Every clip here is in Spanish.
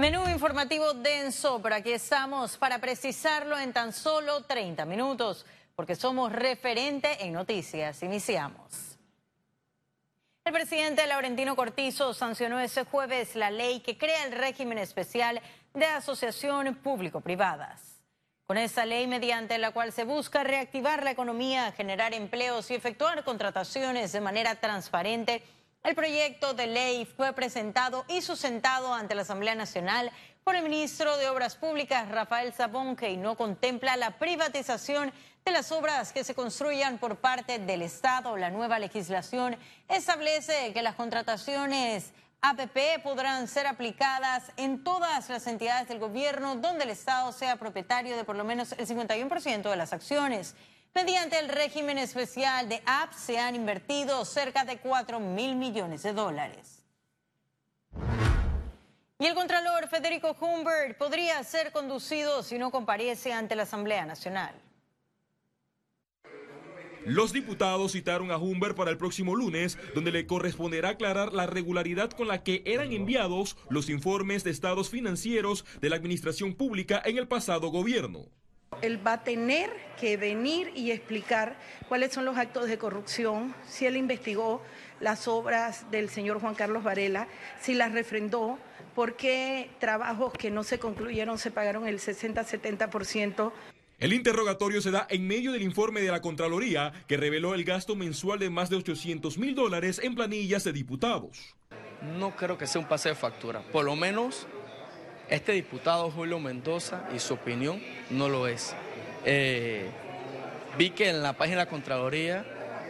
Menú informativo denso, pero aquí estamos para precisarlo en tan solo 30 minutos, porque somos referente en noticias. Iniciamos. El presidente Laurentino Cortizo sancionó ese jueves la ley que crea el régimen especial de asociación público-privadas. Con esa ley mediante la cual se busca reactivar la economía, generar empleos y efectuar contrataciones de manera transparente, el proyecto de ley fue presentado y sustentado ante la Asamblea Nacional por el ministro de Obras Públicas, Rafael Sabón, que no contempla la privatización de las obras que se construyan por parte del Estado. La nueva legislación establece que las contrataciones APP podrán ser aplicadas en todas las entidades del gobierno donde el Estado sea propietario de por lo menos el 51% de las acciones. Mediante el régimen especial de apps se han invertido cerca de 4 mil millones de dólares. Y el Contralor Federico Humbert podría ser conducido si no comparece ante la Asamblea Nacional. Los diputados citaron a Humbert para el próximo lunes, donde le corresponderá aclarar la regularidad con la que eran enviados los informes de estados financieros de la administración pública en el pasado gobierno. Él va a tener que venir y explicar cuáles son los actos de corrupción, si él investigó las obras del señor Juan Carlos Varela, si las refrendó, por qué trabajos que no se concluyeron se pagaron el 60-70%. El interrogatorio se da en medio del informe de la Contraloría que reveló el gasto mensual de más de 800 mil dólares en planillas de diputados. No creo que sea un pase de factura, por lo menos este diputado Julio Mendoza y su opinión no lo es. Eh, vi que en la página de la Contraloría,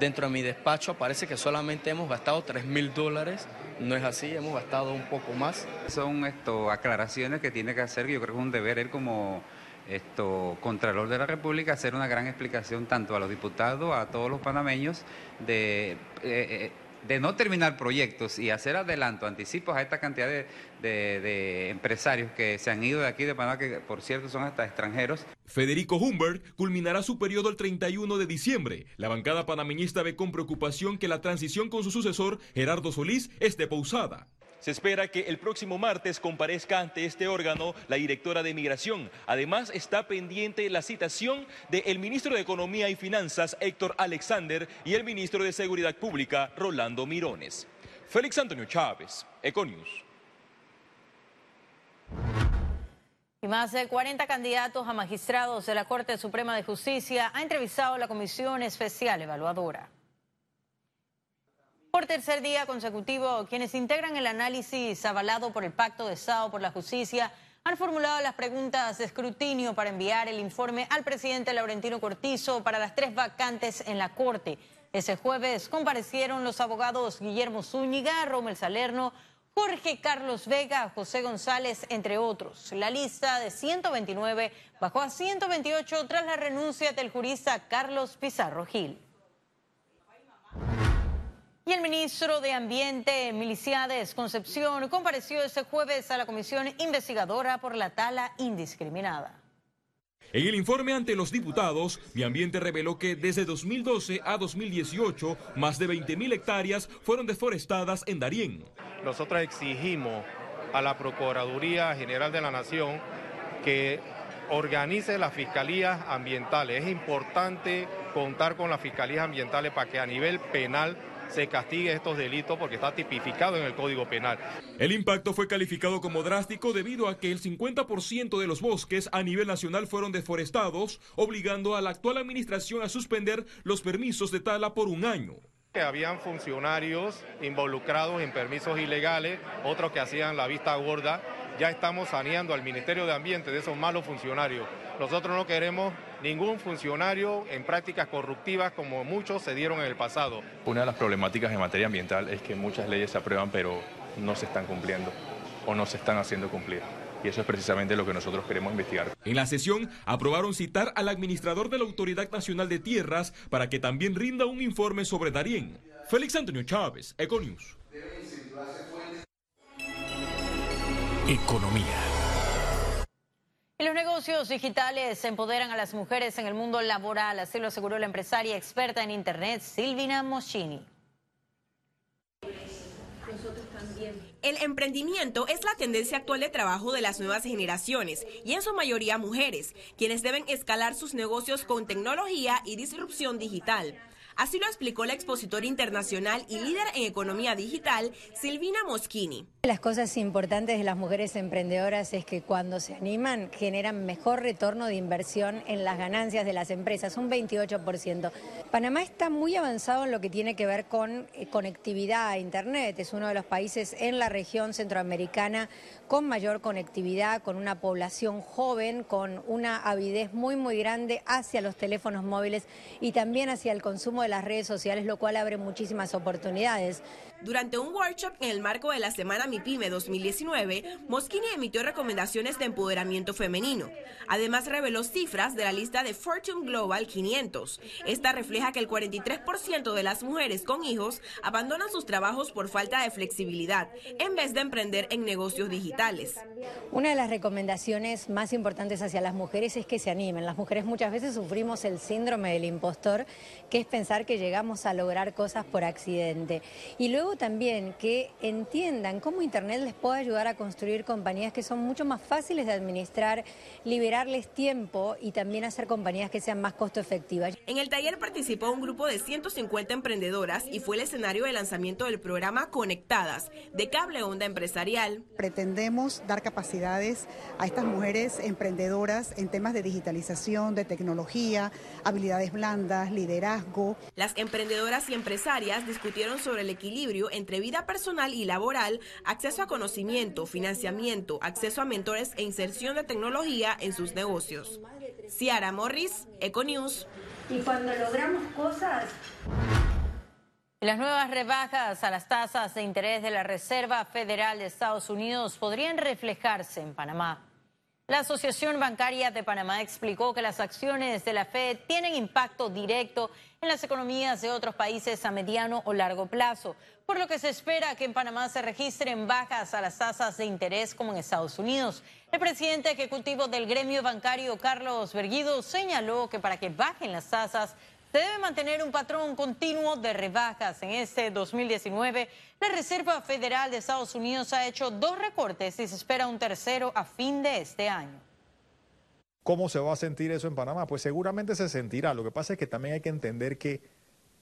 dentro de mi despacho, aparece que solamente hemos gastado 3 mil dólares. No es así, hemos gastado un poco más. Son esto, aclaraciones que tiene que hacer, yo creo que es un deber él como esto, Contralor de la República, hacer una gran explicación tanto a los diputados, a todos los panameños, de... Eh, eh, de no terminar proyectos y hacer adelanto, anticipos a esta cantidad de, empresarios que se han ido de aquí de Panamá, que por cierto son hasta extranjeros. Federico Humbert culminará su periodo el 31 de diciembre. La bancada panameñista ve con preocupación que la transición con su sucesor, Gerardo Solís, esté pausada. Se espera que el próximo martes comparezca ante este órgano la directora de Migración. Además, está pendiente la citación del ministro de Economía y Finanzas, Héctor Alexander, y el ministro de Seguridad Pública, Rolando Mirones. Félix Antonio Chávez, Econius. Y más de 40 candidatos a magistrados de la Corte Suprema de Justicia ha entrevistado la Comisión Especial Evaluadora. Por tercer día consecutivo, quienes integran el análisis avalado por el Pacto de Estado por la Justicia han formulado las preguntas de escrutinio para enviar el informe al presidente Laurentino Cortizo para las tres vacantes en la Corte. Ese jueves comparecieron los abogados Guillermo Zúñiga, Romel Salerno, Jorge Carlos Vega, José González, entre otros. La lista de 129 bajó a 128 tras la renuncia del jurista Carlos Pizarro Gil. Y el ministro de Ambiente, Miliciades Concepción, compareció este jueves a la comisión investigadora por la tala indiscriminada. En el informe ante los diputados, Mi Ambiente reveló que desde 2012 a 2018, más de 20.000 hectáreas fueron deforestadas en Darién. Nosotros exigimos a la Procuraduría General de la Nación que organice las fiscalías ambientales. Es importante contar con las fiscalías ambientales para que a nivel penal se castigue estos delitos porque está tipificado en el Código Penal. El impacto fue calificado como drástico debido a que el 50% de los bosques a nivel nacional fueron deforestados, obligando a la actual administración a suspender los permisos de tala por un año. Habían funcionarios involucrados en permisos ilegales, otros que hacían la vista gorda. Ya estamos saneando al Ministerio de Ambiente de esos malos funcionarios. Nosotros no queremos ningún funcionario en prácticas corruptivas como muchos se dieron en el pasado. Una de las problemáticas en materia ambiental es que muchas leyes se aprueban pero no se están cumpliendo o no se están haciendo cumplir. Y eso es precisamente lo que nosotros queremos investigar. En la sesión aprobaron citar al administrador de la Autoridad Nacional de Tierras para que también rinda un informe sobre Darién. Félix Antonio Chávez, Econius. Economía. Los negocios digitales empoderan a las mujeres en el mundo laboral, así lo aseguró la empresaria experta en Internet Silvina Moschini. El emprendimiento es la tendencia actual de trabajo de las nuevas generaciones y en su mayoría mujeres, quienes deben escalar sus negocios con tecnología y disrupción digital. Así lo explicó la expositora internacional y líder en economía digital, Silvina Moschini. Las cosas importantes de las mujeres emprendedoras es que cuando se animan generan mejor retorno de inversión en las ganancias de las empresas, un 28%. Panamá está muy avanzado en lo que tiene que ver con eh, conectividad a Internet. Es uno de los países en la región centroamericana con mayor conectividad, con una población joven, con una avidez muy, muy grande hacia los teléfonos móviles y también hacia el consumo de las redes sociales, lo cual abre muchísimas oportunidades. Durante un workshop en el marco de la Semana MIPYME 2019, Moschini emitió recomendaciones de empoderamiento femenino. Además, reveló cifras de la lista de Fortune Global 500. Esta refleja que el 43% de las mujeres con hijos abandonan sus trabajos por falta de flexibilidad, en vez de emprender en negocios digitales. Una de las recomendaciones más importantes hacia las mujeres es que se animen. Las mujeres muchas veces sufrimos el síndrome del impostor, que es pensar que llegamos a lograr cosas por accidente. Y luego también que entiendan cómo Internet les puede ayudar a construir compañías que son mucho más fáciles de administrar, liberarles tiempo y también hacer compañías que sean más costo efectivas. En el taller participó un grupo de 150 emprendedoras y fue el escenario de lanzamiento del programa Conectadas de Cable Onda Empresarial. Pretendemos dar capacidades a estas mujeres emprendedoras en temas de digitalización, de tecnología, habilidades blandas, liderazgo. Las emprendedoras y empresarias discutieron sobre el equilibrio entre vida personal y laboral, acceso a conocimiento, financiamiento, acceso a mentores e inserción de tecnología en sus negocios. Ciara Morris, Econews. Y cuando logramos cosas... Las nuevas rebajas a las tasas de interés de la Reserva Federal de Estados Unidos podrían reflejarse en Panamá. La Asociación Bancaria de Panamá explicó que las acciones de la Fed tienen impacto directo en las economías de otros países a mediano o largo plazo, por lo que se espera que en Panamá se registren bajas a las tasas de interés como en Estados Unidos. El presidente ejecutivo del gremio bancario, Carlos Berguido, señaló que para que bajen las tasas se debe mantener un patrón continuo de rebajas. En este 2019, la Reserva Federal de Estados Unidos ha hecho dos recortes y se espera un tercero a fin de este año. ¿Cómo se va a sentir eso en Panamá? Pues seguramente se sentirá. Lo que pasa es que también hay que entender que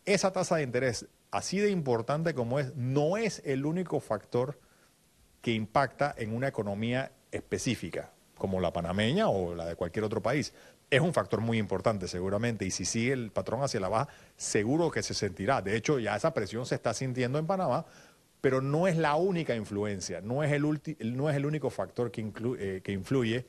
esa tasa de interés, así de importante como es, no es el único factor que impacta en una economía específica, como la panameña o la de cualquier otro país. Es un factor muy importante seguramente y si sigue el patrón hacia la baja, seguro que se sentirá. De hecho, ya esa presión se está sintiendo en Panamá, pero no es la única influencia, no es el, no es el único factor que, eh, que influye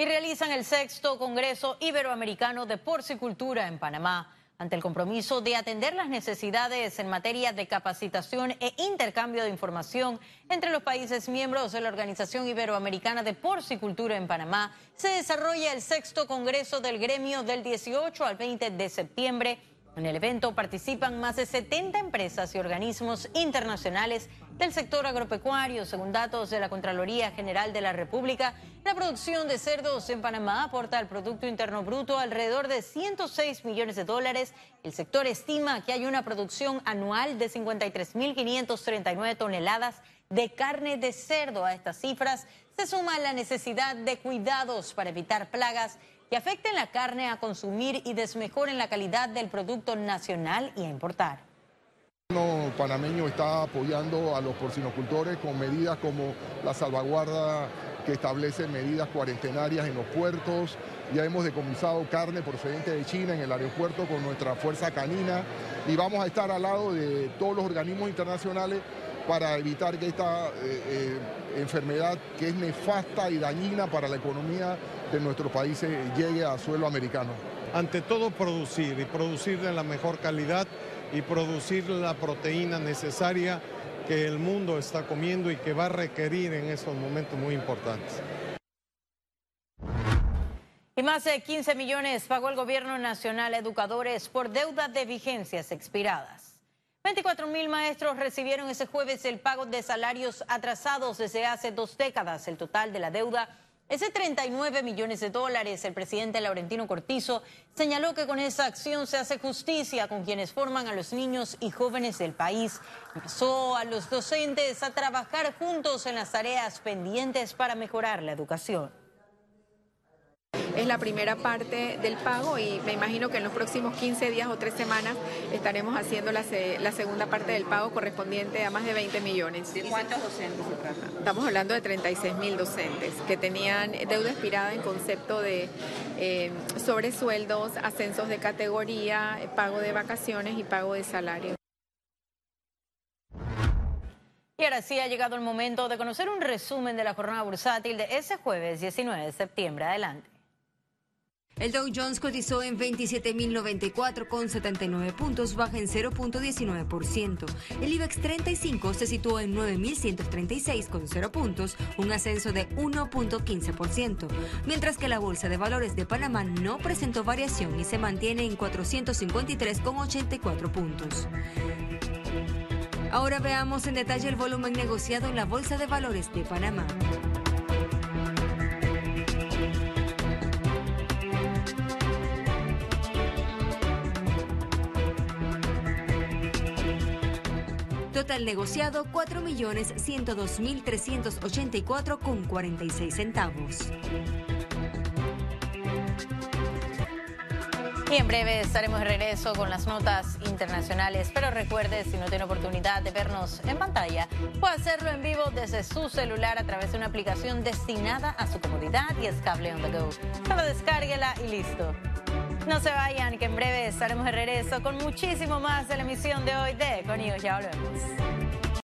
y realizan el sexto Congreso Iberoamericano de Porcicultura en Panamá ante el compromiso de atender las necesidades en materia de capacitación e intercambio de información entre los países miembros de la Organización Iberoamericana de Porcicultura en Panamá, se desarrolla el sexto Congreso del Gremio del 18 al 20 de septiembre en el evento participan más de 70 empresas y organismos internacionales del sector agropecuario. Según datos de la Contraloría General de la República, la producción de cerdos en Panamá aporta al Producto Interno Bruto alrededor de 106 millones de dólares. El sector estima que hay una producción anual de 53.539 toneladas de carne de cerdo. A estas cifras se suma la necesidad de cuidados para evitar plagas que afecten la carne a consumir y desmejoren la calidad del producto nacional y a importar. El gobierno panameño está apoyando a los porcinocultores con medidas como la salvaguarda que establece medidas cuarentenarias en los puertos. Ya hemos decomisado carne procedente de China en el aeropuerto con nuestra fuerza canina y vamos a estar al lado de todos los organismos internacionales para evitar que esta eh, eh, enfermedad que es nefasta y dañina para la economía de nuestros países llegue a suelo americano. Ante todo producir y producir de la mejor calidad y producir la proteína necesaria que el mundo está comiendo y que va a requerir en estos momentos muy importantes. Y más de 15 millones pagó el gobierno nacional a educadores por deuda de vigencias expiradas. 24 mil maestros recibieron ese jueves el pago de salarios atrasados desde hace dos décadas. El total de la deuda Ese 39 millones de dólares, el presidente Laurentino Cortizo señaló que con esa acción se hace justicia con quienes forman a los niños y jóvenes del país. Empezó a los docentes a trabajar juntos en las tareas pendientes para mejorar la educación es la primera parte del pago y me imagino que en los próximos 15 días o 3 semanas estaremos haciendo la, segunda parte del pago correspondiente a más de 20 millones. ¿De cuántos docentes se trata? Estamos hablando de 36 mil docentes que tenían deuda expirada en concepto de eh, sobresueldos, ascensos de categoría, pago de vacaciones y pago de salario. Y ahora sí ha llegado el momento de conocer un resumen de la jornada bursátil de ese jueves 19 de septiembre. Adelante. El Dow Jones cotizó en 27.094 con 79 puntos, baja en 0.19%. El IBEX 35 se situó en 9.136 con 0 puntos, un ascenso de 1.15%, mientras que la Bolsa de Valores de Panamá no presentó variación y se mantiene en 453 con 84 puntos. Ahora veamos en detalle el volumen negociado en la Bolsa de Valores de Panamá. Total negociado 4.102.384 con 46 centavos. Y en breve estaremos de regreso con las notas internacionales. Pero recuerde, si no tiene oportunidad de vernos en pantalla, puede hacerlo en vivo desde su celular a través de una aplicación destinada a su comodidad y es Cable on the Go. Solo descárguela y listo. No se vayan, que en breve estaremos de regreso con muchísimo más de la emisión de hoy de Con Ya volvemos.